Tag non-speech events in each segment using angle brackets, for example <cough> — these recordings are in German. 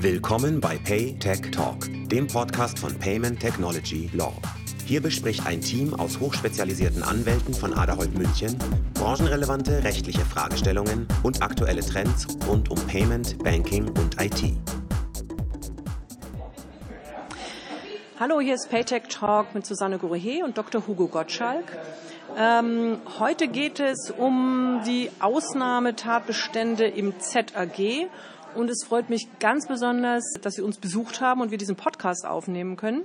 Willkommen bei Pay Tech Talk, dem Podcast von Payment Technology Law. Hier bespricht ein Team aus hochspezialisierten Anwälten von Aderholt München branchenrelevante rechtliche Fragestellungen und aktuelle Trends rund um Payment, Banking und IT. Hallo, hier ist Paytech Talk mit Susanne Gorehe und Dr. Hugo Gottschalk. Ähm, heute geht es um die Ausnahmetatbestände im ZAG und es freut mich ganz besonders, dass Sie uns besucht haben und wir diesen Podcast aufnehmen können.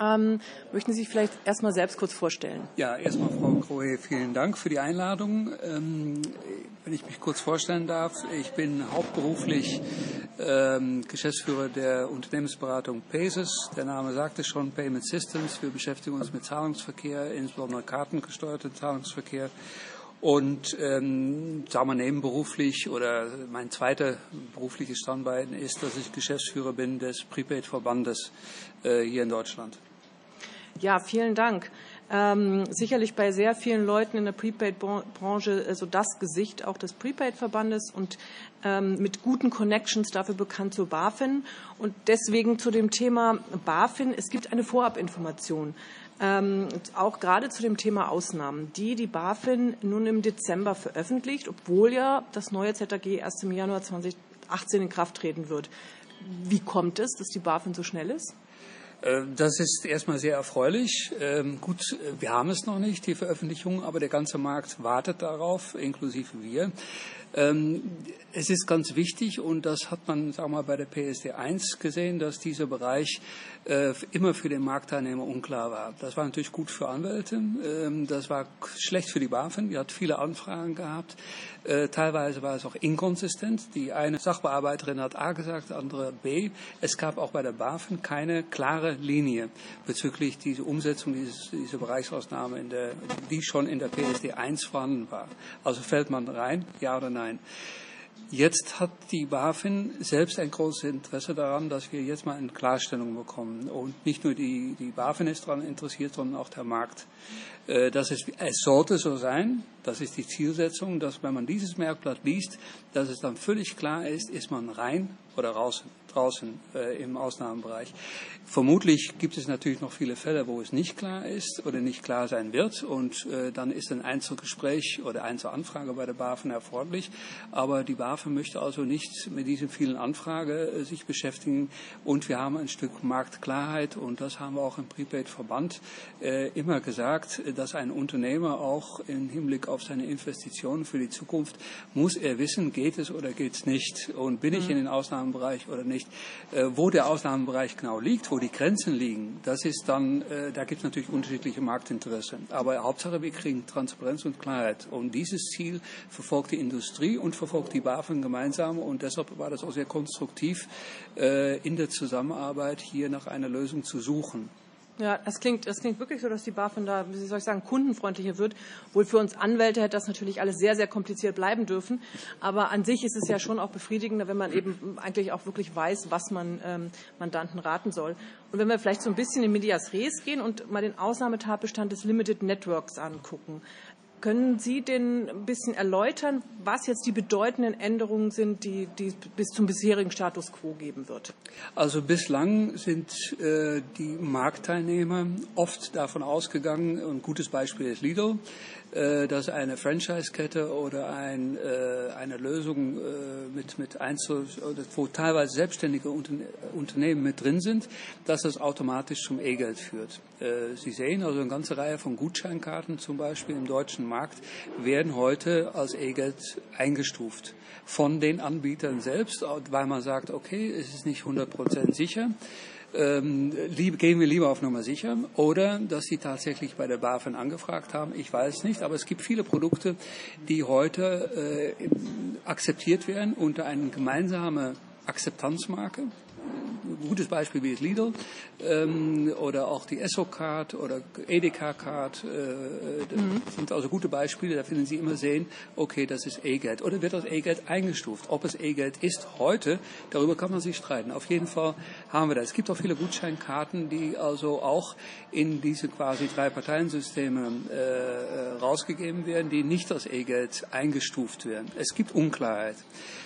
Ähm, möchten Sie sich vielleicht erstmal selbst kurz vorstellen? Ja, erstmal Frau Krohe, vielen Dank für die Einladung. Ähm, wenn ich mich kurz vorstellen darf, ich bin hauptberuflich ähm, Geschäftsführer der Unternehmensberatung PASES. Der Name sagt es schon, Payment Systems. Wir beschäftigen uns mit Zahlungsverkehr, insbesondere kartengesteuerten Zahlungsverkehr. Und ähm, sagen wir nebenberuflich oder mein zweiter berufliches Standbein ist, dass ich Geschäftsführer bin des Prepaid-Verbandes äh, hier in Deutschland. Ja, vielen Dank. Ähm, sicherlich bei sehr vielen Leuten in der Prepaid-Branche also das Gesicht auch des Prepaid-Verbandes und ähm, mit guten Connections dafür bekannt zur BaFin. Und deswegen zu dem Thema BaFin. Es gibt eine Vorabinformation. Ähm, auch gerade zu dem Thema Ausnahmen, die die BaFin nun im Dezember veröffentlicht, obwohl ja das neue ZAG erst im Januar 2018 in Kraft treten wird. Wie kommt es, dass die BaFin so schnell ist? Äh, das ist erstmal sehr erfreulich. Ähm, gut, wir haben es noch nicht, die Veröffentlichung, aber der ganze Markt wartet darauf, inklusive wir. Ähm, es ist ganz wichtig und das hat man, sagen wir mal, bei der PSD 1 gesehen, dass dieser Bereich äh, immer für den Marktteilnehmer unklar war. Das war natürlich gut für Anwälte, ähm, das war schlecht für die BaFin, die hat viele Anfragen gehabt. Äh, teilweise war es auch inkonsistent. Die eine Sachbearbeiterin hat A gesagt, andere B. Es gab auch bei der BaFin keine klare Linie bezüglich dieser Umsetzung dieses, dieser Bereichsausnahme, in der, die schon in der PSD 1 vorhanden war. Also fällt man rein, ja oder nein. Jetzt hat die BaFin selbst ein großes Interesse daran, dass wir jetzt mal eine Klarstellung bekommen. Und nicht nur die, die BaFin ist daran interessiert, sondern auch der Markt. Äh, das ist, es sollte so sein, das ist die Zielsetzung, dass wenn man dieses Merkblatt liest, dass es dann völlig klar ist, ist man rein oder raus, draußen äh, im Ausnahmebereich. Vermutlich gibt es natürlich noch viele Fälle, wo es nicht klar ist oder nicht klar sein wird und äh, dann ist ein Einzelgespräch oder Einzelanfrage bei der BaFin erforderlich. Aber die BaFin möchte also nicht mit diesen vielen Anfragen äh, sich beschäftigen und wir haben ein Stück Marktklarheit und das haben wir auch im Prepaid-Verband äh, immer gesagt, dass ein Unternehmer auch im Hinblick auf seine Investitionen für die Zukunft muss er wissen, geht es oder geht es nicht und bin ich mhm. in den Ausnahmebereich oder nicht. Äh, wo der Ausnahmebereich genau liegt, wo die Grenzen liegen, das ist dann, äh, da gibt es natürlich unterschiedliche Marktinteressen. Aber Hauptsache, wir kriegen Transparenz und Klarheit. Und dieses Ziel verfolgt die Industrie und verfolgt die BaFin gemeinsam. Und deshalb war das auch sehr konstruktiv, äh, in der Zusammenarbeit hier nach einer Lösung zu suchen. Ja, das klingt, das klingt wirklich so, dass die BaFin da, wie soll ich sagen, kundenfreundlicher wird. Wohl für uns Anwälte hätte das natürlich alles sehr, sehr kompliziert bleiben dürfen. Aber an sich ist es ja schon auch befriedigender, wenn man eben eigentlich auch wirklich weiß, was man ähm, Mandanten raten soll. Und wenn wir vielleicht so ein bisschen in Medias Res gehen und mal den Ausnahmetatbestand des Limited Networks angucken. Können Sie denn ein bisschen erläutern, was jetzt die bedeutenden Änderungen sind, die, die bis zum bisherigen Status quo geben wird? Also bislang sind äh, die Marktteilnehmer oft davon ausgegangen, ein gutes Beispiel ist Lidl, dass eine Franchise-Kette oder ein, äh, eine Lösung äh, mit, mit Einzel, wo teilweise selbstständige Unternehmen mit drin sind, dass das automatisch zum E-Geld führt. Sie sehen also eine ganze Reihe von Gutscheinkarten zum Beispiel im deutschen Markt werden heute als E-Geld eingestuft von den Anbietern selbst, weil man sagt, okay, es ist nicht 100% sicher ähm, lieb, gehen wir lieber auf Nummer sicher oder dass sie tatsächlich bei der BaFin angefragt haben. Ich weiß nicht, aber es gibt viele Produkte, die heute äh, akzeptiert werden unter eine gemeinsame Akzeptanzmarke. Gutes Beispiel wie das Lidl ähm, oder auch die Esso-Card oder Edeka-Card äh, mhm. sind also gute Beispiele. Da finden Sie immer sehen, okay, das ist E-Geld. Oder wird das E-Geld eingestuft? Ob es E-Geld ist heute, darüber kann man sich streiten. Auf jeden Fall haben wir das. Es gibt auch viele Gutscheinkarten, die also auch in diese quasi drei Parteiensysteme äh, rausgegeben werden, die nicht als E-Geld eingestuft werden. Es gibt Unklarheit.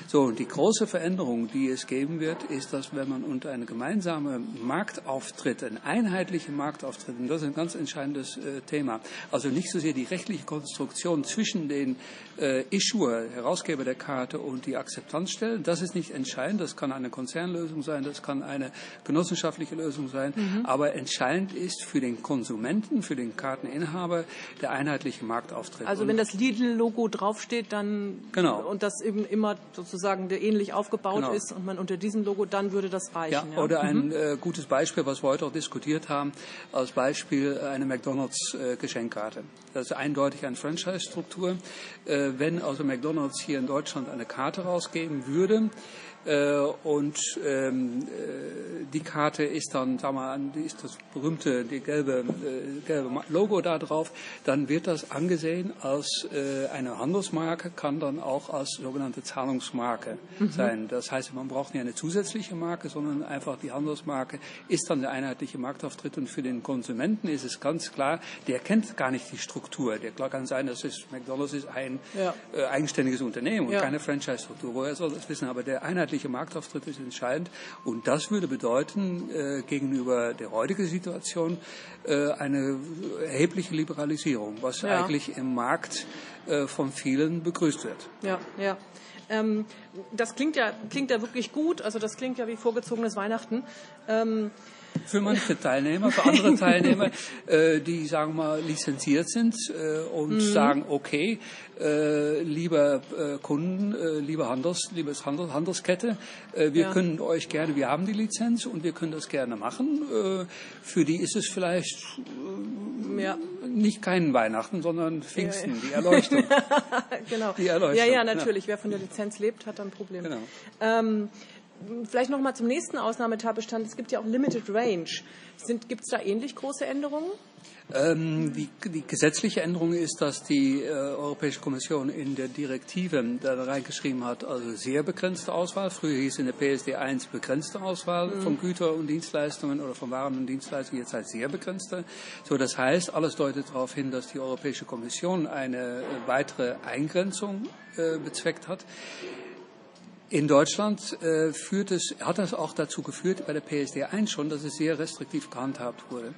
So, und die große Veränderung, die es geben wird, ist, dass wenn man unter eine gemeinsame Marktauftritt, ein einheitlicher Marktauftritt, und das ist ein ganz entscheidendes äh, Thema, also nicht so sehr die rechtliche Konstruktion zwischen den äh, Issuer, Herausgeber der Karte und die Akzeptanzstellen, das ist nicht entscheidend, das kann eine Konzernlösung sein, das kann eine genossenschaftliche Lösung sein, mhm. aber entscheidend ist für den Konsumenten, für den Karteninhaber der einheitliche Marktauftritt. Also wenn das Lidl-Logo draufsteht, dann genau. und das eben immer sozusagen ähnlich aufgebaut genau. ist und man unter diesem Logo, dann würde das reichen. Ja, ja. oder ein mhm. äh, gutes Beispiel, was wir heute auch diskutiert haben, als Beispiel eine McDonalds äh, Geschenkkarte. Das ist eindeutig eine Franchise-Struktur. Äh, wenn also McDonalds hier in Deutschland eine Karte rausgeben würde, äh, und ähm, äh, die Karte ist dann, sagen wir mal, ist das berühmte, die gelbe, äh, gelbe Logo da drauf, dann wird das angesehen als äh, eine Handelsmarke, kann dann auch als sogenannte Zahlungsmarke mhm. sein. Das heißt, man braucht nicht eine zusätzliche Marke, sondern einfach die Handelsmarke ist dann der einheitliche Marktauftritt und für den Konsumenten ist es ganz klar, der kennt gar nicht die Struktur. Der kann sein, dass es McDonald's ist ein ja. äh, eigenständiges Unternehmen und ja. keine Franchise-Struktur. Woher soll das wissen? Aber der einheitliche einheitliche Marktauftritt ist entscheidend. Und das würde bedeuten, äh, gegenüber der heutigen Situation, äh, eine erhebliche Liberalisierung, was ja. eigentlich im Markt äh, von vielen begrüßt wird. Ja, ja. Ähm, das klingt ja, klingt ja wirklich gut. Also das klingt ja wie vorgezogenes Weihnachten. Ähm, für manche Teilnehmer, für andere <laughs> Teilnehmer, äh, die sagen wir mal lizenziert sind äh, und mhm. sagen, okay, äh, lieber äh, Kunden, äh, liebe Handels, liebes Handel, Handelskette, äh, wir ja. können euch gerne, wir haben die Lizenz und wir können das gerne machen. Für die ist es vielleicht ja. nicht kein Weihnachten, sondern Pfingsten, ja, die Erleuchtung. <laughs> genau. Die Erleuchtung. Ja, ja, natürlich. Wer von der Lizenz lebt, hat dann ein Problem. Genau. Ähm, Vielleicht noch mal zum nächsten Ausnahmetatbestand. Es gibt ja auch Limited Range. Gibt es da ähnlich große Änderungen? Ähm, die, die, gesetzliche Änderung ist, dass die äh, Europäische Kommission in der Direktive da reingeschrieben hat, also sehr begrenzte Auswahl. Früher hieß in der PSD 1 begrenzte Auswahl mhm. von Güter und Dienstleistungen oder von Waren und Dienstleistungen, jetzt heißt sehr begrenzte. So, das heißt, alles deutet darauf hin, dass die Europäische Kommission eine äh, weitere Eingrenzung äh, bezweckt hat. In Deutschland äh, führt es, hat das auch dazu geführt, bei der PSD 1 schon, dass es sehr restriktiv gehandhabt wurde.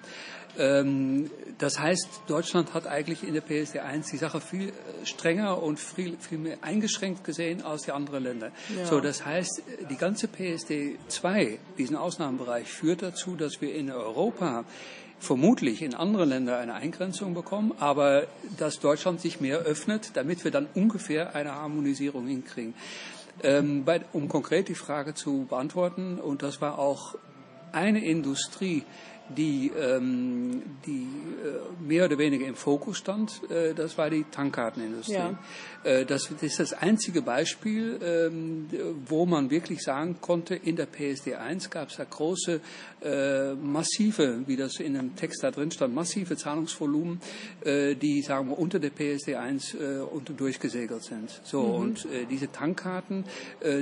Ähm, das heißt, Deutschland hat eigentlich in der PSD 1 die Sache viel äh, strenger und viel, viel mehr eingeschränkt gesehen als die anderen Länder. Ja. So, das heißt, die ganze PSD 2, diesen Ausnahmebereich, führt dazu, dass wir in Europa vermutlich in anderen Ländern eine Eingrenzung bekommen, aber dass Deutschland sich mehr öffnet, damit wir dann ungefähr eine Harmonisierung hinkriegen. Ähm, bei, um konkret die Frage zu beantworten, und das war auch eine Industrie, die, ähm, die äh, mehr oder weniger im Fokus stand, äh, das war die Tankkartenindustrie. Ja. Äh, das, das, ist das einzige Beispiel, ähm, wo man wirklich sagen konnte, in der PSD1 gab es da große, äh, massive, wie das in dem Text da drin stand, massive Zahlungsvolumen, äh, die, sagen wir, unter der PSD1 äh, unter durchgesegelt sind. So, mhm. und diese Tankkarten,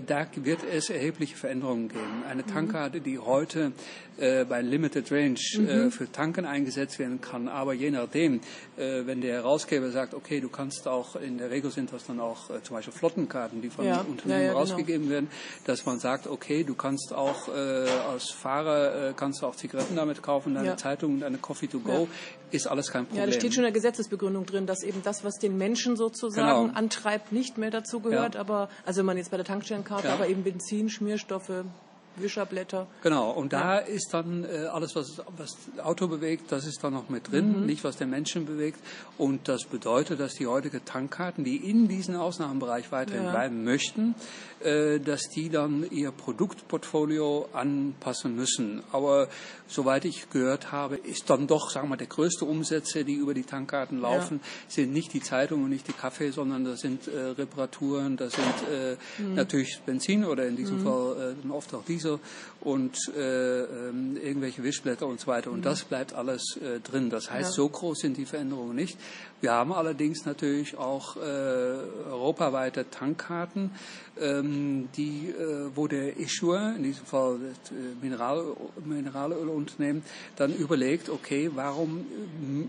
da wird es erhebliche Veränderungen geben. Eine mhm. Tankkarte, die heute bei Limited Range mhm. für Tanken eingesetzt werden kann, aber je nachdem, wenn der Herausgeber sagt, okay, du kannst auch, in der Regel sind das dann auch äh, zum Beispiel Flottenkarten, die von ja, Unternehmen ja, ja, genau. rausgegeben genau. werden, dass man sagt, okay, du kannst auch äh, als Fahrer äh, kannst du auch Zigaretten damit kaufen, deine Zeitung und deine Coffee to go, ist alles kein Problem. Ja, da steht schon in der Gesetzesbegründung drin, dass eben das, was den Menschen sozusagen genau. antreibt, nicht mehr dazu gehört, aber also wenn man jetzt bei der Tankstellenkarte, aber eben Benzin, Schmierstoffe, Wischerblätter. Genau, und da ist dann äh, alles, was, was das Auto bewegt, das ist dann noch mit drin, mhm. nicht was den Menschen bewegt. Und das bedeutet, dass die heutigen Tankkarten, die in diesen Ausnahmebereich weiterhin ja. bleiben möchten, äh, dass die dann ihr Produktportfolio anpassen müssen. Aber soweit ich gehört habe, ist dann doch, sagen wir mal, der größte Umsätze, die über die Tankkarten laufen, ja. sind nicht die Zeitungen und nicht die Kaffee, sondern das sind äh, Reparaturen, das sind äh, mhm. natürlich Benzin oder in diesem mhm. Fall äh, oft auch Diesel und äh, ähm, irgendwelche Wischblätter und so weiter. Und mhm. das bleibt alles äh, drin. Das heißt, ja. so groß sind die Veränderungen nicht. Wir haben allerdings natürlich auch äh, europaweite Tankkarten, ähm, die, äh, wo der Issuer, in diesem Fall das äh, Mineral, Mineralölunternehmen, dann überlegt, okay, warum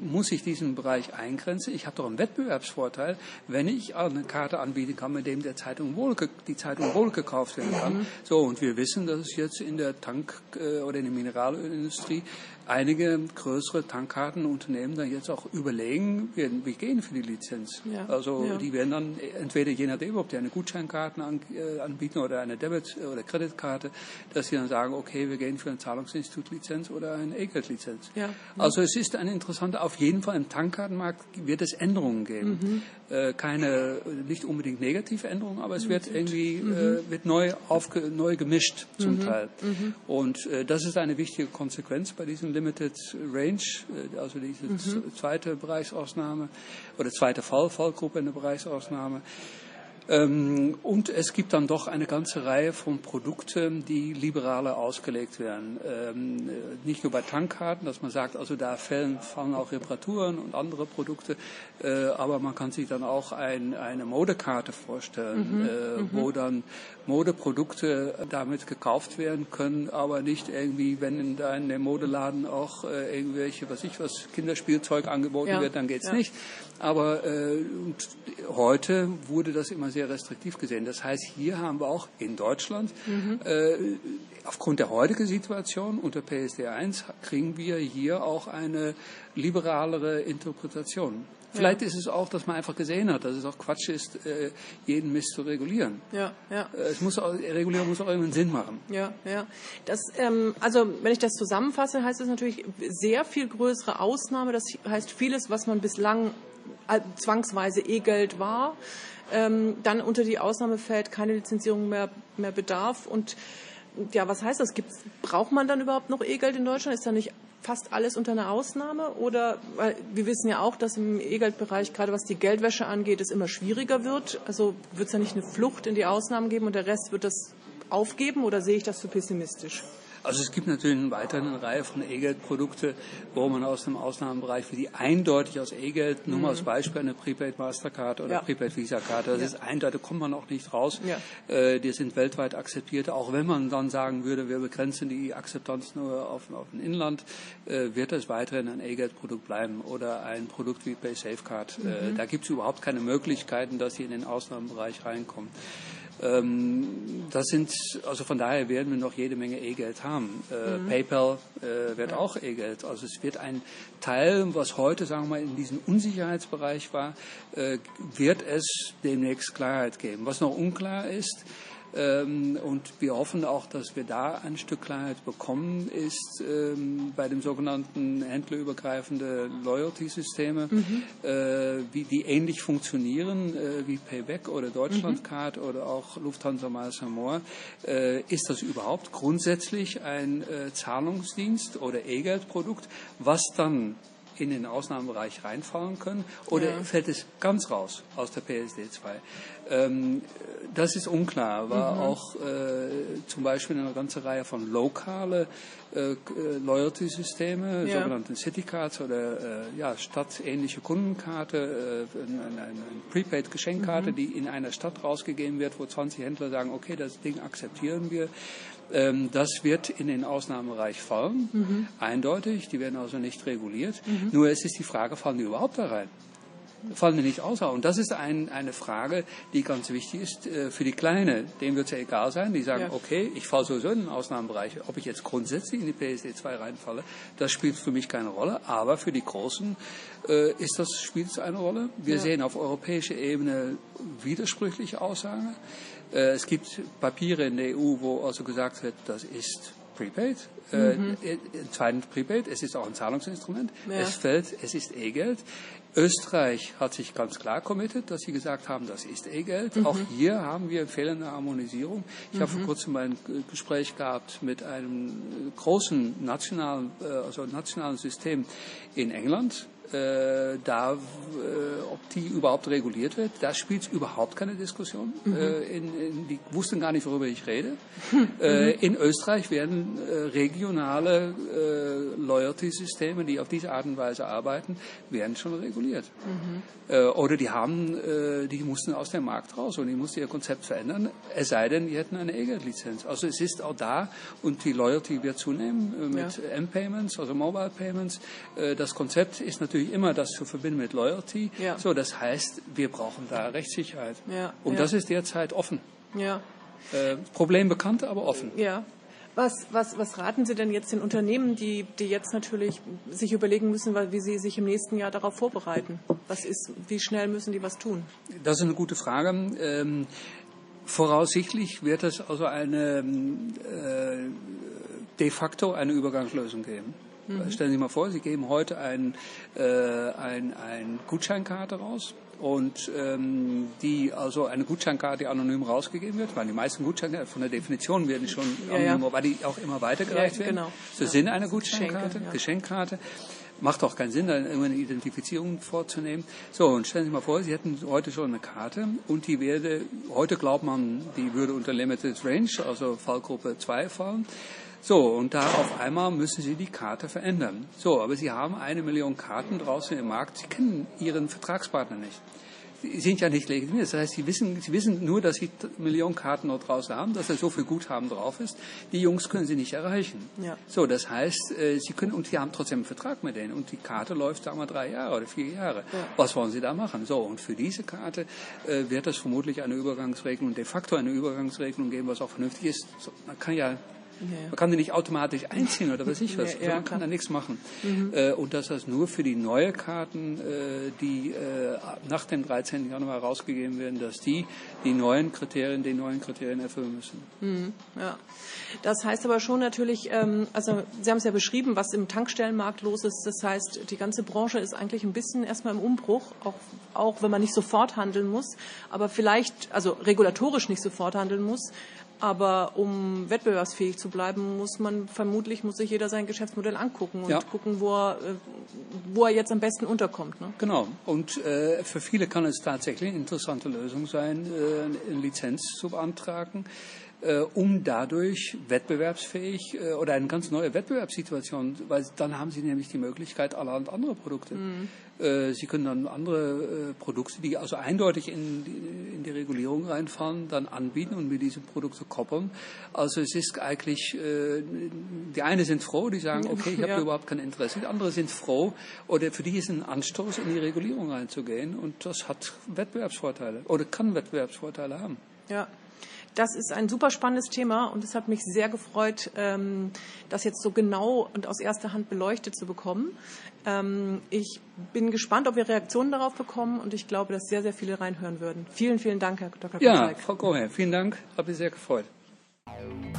muss ich diesen Bereich eingrenzen? Ich habe doch einen Wettbewerbsvorteil, wenn ich eine Karte anbieten kann, mit dem der Zeitung wohl, die Zeitung wohl gekauft werden kann. Mhm. So, und wir wissen, dass es jetzt in der Tank- äh, oder in der Mineralölindustrie einige größere Tankkartenunternehmen dann jetzt auch überlegen, wir, wir gehen für die Lizenz. Ja, also ja. die werden dann entweder je nachdem, ob die eine Gutscheinkarte an, äh, anbieten oder eine Debit- oder Kreditkarte, dass sie dann sagen, okay, wir gehen für eine Zahlungsinstitutlizenz oder eine E-Geld-Lizenz. Ja, also es ist ein interessanter, auf jeden Fall im Tankkartenmarkt wird es Änderungen geben. Mhm. Äh, keine, nicht unbedingt negative Änderungen, aber es wird irgendwie, mhm. äh, wird neu, aufge, neu gemischt zum mhm. Teil. Mhm. Und äh, das ist eine wichtige Konsequenz bei diesem Limited Range, äh, also diese mhm. zweite Bereichsausnahme oder zweite Fall, Fallgruppe in der Bereichsausnahme. Ähm, und es gibt dann doch eine ganze Reihe von Produkten, die liberaler ausgelegt werden. Ähm, nicht nur bei Tankkarten, dass man sagt, also da fallen, fallen auch Reparaturen und andere Produkte, äh, aber man kann sich dann auch ein, eine Modekarte vorstellen, mhm, äh, mhm. wo dann Modeprodukte damit gekauft werden können, aber nicht irgendwie, wenn in deinem Modeladen auch äh, irgendwelche, was ich was, Kinderspielzeug angeboten ja, wird, dann geht's ja. nicht. Aber äh, heute wurde das immer sehr restriktiv gesehen. Das heißt, hier haben wir auch in Deutschland mhm. äh, aufgrund der heutigen Situation unter PSD 1 kriegen wir hier auch eine liberalere Interpretation. Vielleicht ja. ist es auch, dass man einfach gesehen hat, dass es auch Quatsch ist, äh, jeden Mist zu regulieren. Ja, ja. Äh, es muss auch, Regulierung muss auch irgendeinen Sinn machen. Ja, ja. Das, ähm, also wenn ich das zusammenfasse, heißt es natürlich sehr viel größere Ausnahme. Das heißt vieles, was man bislang äh, zwangsweise E-Geld war, ähm, dann unter die Ausnahme fällt, keine Lizenzierung mehr, mehr bedarf. Und ja, was heißt das? Gibt's, braucht man dann überhaupt noch E-Geld in Deutschland? Ist da nicht fast alles unter einer Ausnahme? Oder weil wir wissen ja auch, dass im E-Geldbereich, gerade was die Geldwäsche angeht, es immer schwieriger wird. Also wird es ja nicht eine Flucht in die Ausnahmen geben und der Rest wird das aufgeben oder sehe ich das zu pessimistisch? Also es gibt natürlich eine weitere Reihe von E-Geld-Produkte, wo man aus dem Ausnahmenbereich für die eindeutig aus E-Geld, nur mal als mhm. Beispiel eine Prepaid Mastercard oder ja. Prepaid Visa-Karte, das ja. ist eindeutig, kommt man auch nicht raus. Ja. Äh, die sind weltweit akzeptiert, auch wenn man dann sagen würde, wir begrenzen die Akzeptanz nur auf, auf ein Inland, äh, wird es weiterhin ein E-Geld-Produkt bleiben oder ein Produkt wie Pay Safecard. Äh, mhm. da gibt es überhaupt keine Möglichkeiten, dass sie in den Ausnahmenbereich reinkommen. Ähm, das sind, also von daher werden wir noch jede Menge E-Geld haben. Äh, mhm. PayPal äh, wird ja. auch E-Geld. Also es wird ein Teil, was heute, sagen wir mal, in diesem Unsicherheitsbereich war, äh, wird es demnächst Klarheit geben. Was noch unklar ist, und wir hoffen auch, dass wir da ein Stück Klarheit bekommen, ist ähm, bei dem sogenannten händlerübergreifende Loyalty-Systeme, mhm. äh, wie die ähnlich funktionieren äh, wie Payback oder Deutschlandcard mhm. oder auch Lufthansa Miles More. Äh, ist das überhaupt grundsätzlich ein Zahlungsdienst oder E-Geld-Produkt, was dann in den Ausnahmebereich reinfallen können oder ja. fällt es ganz raus aus der PSD 2? Ähm, das ist unklar, war mhm. auch äh, zum Beispiel eine ganze Reihe von lokale äh, Loyalty-Systeme, ja. sogenannte Citycards oder äh, ja, stadtähnliche Kundenkarte, äh, eine, eine Prepaid-Geschenkkarte, mhm. die in einer Stadt rausgegeben wird, wo 20 Händler sagen, okay, das Ding akzeptieren wir. Ähm, das wird in den Ausnahmebereich fallen, mhm. eindeutig, die werden also nicht reguliert. Mhm. Nur es ist die Frage, fallen die überhaupt da rein? Fallen mir nicht. Und das ist ein, eine Frage, die ganz wichtig ist äh, für die Kleine. Denen wird es ja egal sein. Die sagen, ja. okay, ich falle sowieso in den Ausnahmebereich. Ob ich jetzt grundsätzlich in die PSD 2 reinfalle, das spielt für mich keine Rolle. Aber für die Großen äh, ist das, spielt es eine Rolle. Wir ja. sehen auf europäischer Ebene widersprüchliche Aussagen. Äh, es gibt Papiere in der EU, wo also gesagt wird, das ist Prepaid. Mhm. Äh, zweitens Prepaid, es ist auch ein Zahlungsinstrument. Ja. Es fällt, es ist E-Geld. Österreich hat sich ganz klar committed, dass sie gesagt haben, das ist E-Geld. Mhm. Auch hier haben wir fehlende Harmonisierung. Ich mhm. habe vor mhm. kurzem ein Gespräch gehabt mit einem großen nationalen, äh, also nationalen System in England äh, da, äh, ob die überhaupt reguliert wird, da spielt es überhaupt keine Diskussion. Mhm. Äh, in, in, die wussten gar nicht, worüber ich rede. Mhm. <laughs> Äh, in Österreich werden äh, regionale äh, Loyalty-Systeme, die auf diese Art und Weise arbeiten, werden schon reguliert. Mhm. oder die haben, die mussten aus dem Markt raus und die mussten ihr Konzept verändern, es sei denn, die hätten eine EGAT-Lizenz. Also es ist auch da und die Loyalty wird zunehmen mit ja. M-Payments, also Mobile Payments. das Konzept ist natürlich natürlich immer das zu verbinden mit Loyalty. Ja. So, das heißt, wir brauchen da Rechtssicherheit. Ja. Und das ist derzeit offen. Ja. Äh, Problem bekannt, aber offen. Ja. Was, was, was raten Sie denn jetzt den Unternehmen, die, die jetzt natürlich sich überlegen müssen, wie sie sich im nächsten Jahr darauf vorbereiten? Was ist, wie schnell müssen die was tun? Das ist eine gute Frage. Ähm, voraussichtlich wird es also eine äh, de facto eine Übergangslösung geben. Mhm. Stellen Sie sich mal vor, Sie geben heute ein, äh, ein, ein Gutscheinkarte raus und ähm, die also eine Gutscheinkarte die anonym rausgegeben wird, weil die meisten Gutscheinkarten von der Definition werden schon ja, anonym, ja. weil die auch immer weitergereicht ja, genau. werden. So ja. Sinn einer Gutscheinkarte, Geschenke. Geschenkkarte. Macht auch keinen Sinn, da irgendeine Identifizierung vorzunehmen. So, und stellen Sie sich mal vor, Sie hätten heute schon eine Karte und die werde, heute glaubt man, die würde unter Limited Range, also Fallgruppe 2 fallen. So, und da auf einmal müssen Sie die Karte verändern. So, aber Sie haben eine Million Karten draußen im Markt. Sie kennen Ihren Vertragspartner nicht. Sie sind ja nicht legitimiert. Das heißt, Sie wissen, Sie wissen nur, dass Sie Millionen Karten dort draußen haben, dass da so viel Guthaben drauf ist. Die Jungs können Sie nicht erreichen. Ja. So, das heißt, äh, Sie können, und Sie haben trotzdem einen Vertrag mit denen. Und die Karte läuft, sagen wir, drei Jahre oder vier Jahre. Ja. Was wollen Sie da machen? So, und für diese Karte äh, wird es vermutlich eine Übergangsregelung, de facto eine Übergangsregelung geben, was auch vernünftig ist. So, man kann ja. Man kann die nicht automatisch <laughs> einziehen oder was ich was. Man kann da nichts machen. Mhm. Äh, und dass das nur für die neuen Karten, äh, die äh, nach dem 13. Januar rausgegeben werden, dass die die neuen Kriterien, die neuen Kriterien erfüllen müssen. Mhm. Ja. Das heißt aber schon natürlich, ähm, also Sie haben es ja beschrieben, was im Tankstellenmarkt los ist. Das heißt, die ganze Branche ist eigentlich ein bisschen erstmal im Umbruch, auch, auch wenn man nicht sofort handeln muss, aber vielleicht, also regulatorisch nicht sofort handeln muss, aber um wettbewerbsfähig zu bleiben, muss man vermutlich muss sich jeder sein Geschäftsmodell angucken und ja. gucken, wo er, äh, wo er jetzt am besten unterkommt. Ne? Genau. Und äh, für viele kann es tatsächlich eine interessante Lösung sein, äh, eine Lizenz zu beantragen um dadurch wettbewerbsfähig äh, oder eine ganz neue Wettbewerbssituation, weil dann haben Sie nämlich die Möglichkeit allerhand andere Produkte. Mhm. Äh, Sie können dann andere äh, Produkte, die also eindeutig in die, in die Regulierung reinfallen, dann anbieten und mit diesen Produkten koppeln. Also es ist eigentlich, äh, die eine sind froh, die sagen, okay, ich habe <laughs> ja. überhaupt kein Interesse. Die andere sind froh oder für die ist ein Anstoß, in die Regulierung reinzugehen und das hat Wettbewerbsvorteile oder kann Wettbewerbsvorteile haben. Ja. Das ist ein super spannendes Thema und es hat mich sehr gefreut, ähm, das jetzt so genau und aus erster Hand beleuchtet zu bekommen. Ähm, ich bin gespannt, ob wir Reaktionen darauf bekommen und ich glaube, dass sehr, sehr viele reinhören würden. Vielen, vielen Dank, Herr Dr. Ja, Frau Koher, vielen Dank. Habe mich sehr gefreut.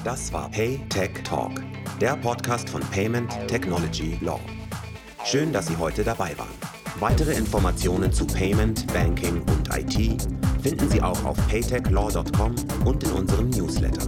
Das war Pay Tech Talk, der Podcast von Payment Technology Law. Schön, dass Sie heute dabei waren. Weitere Informationen zu Payment, Banking und IT finden Sie auch auf paytechlaw.com und in unserem Newsletter.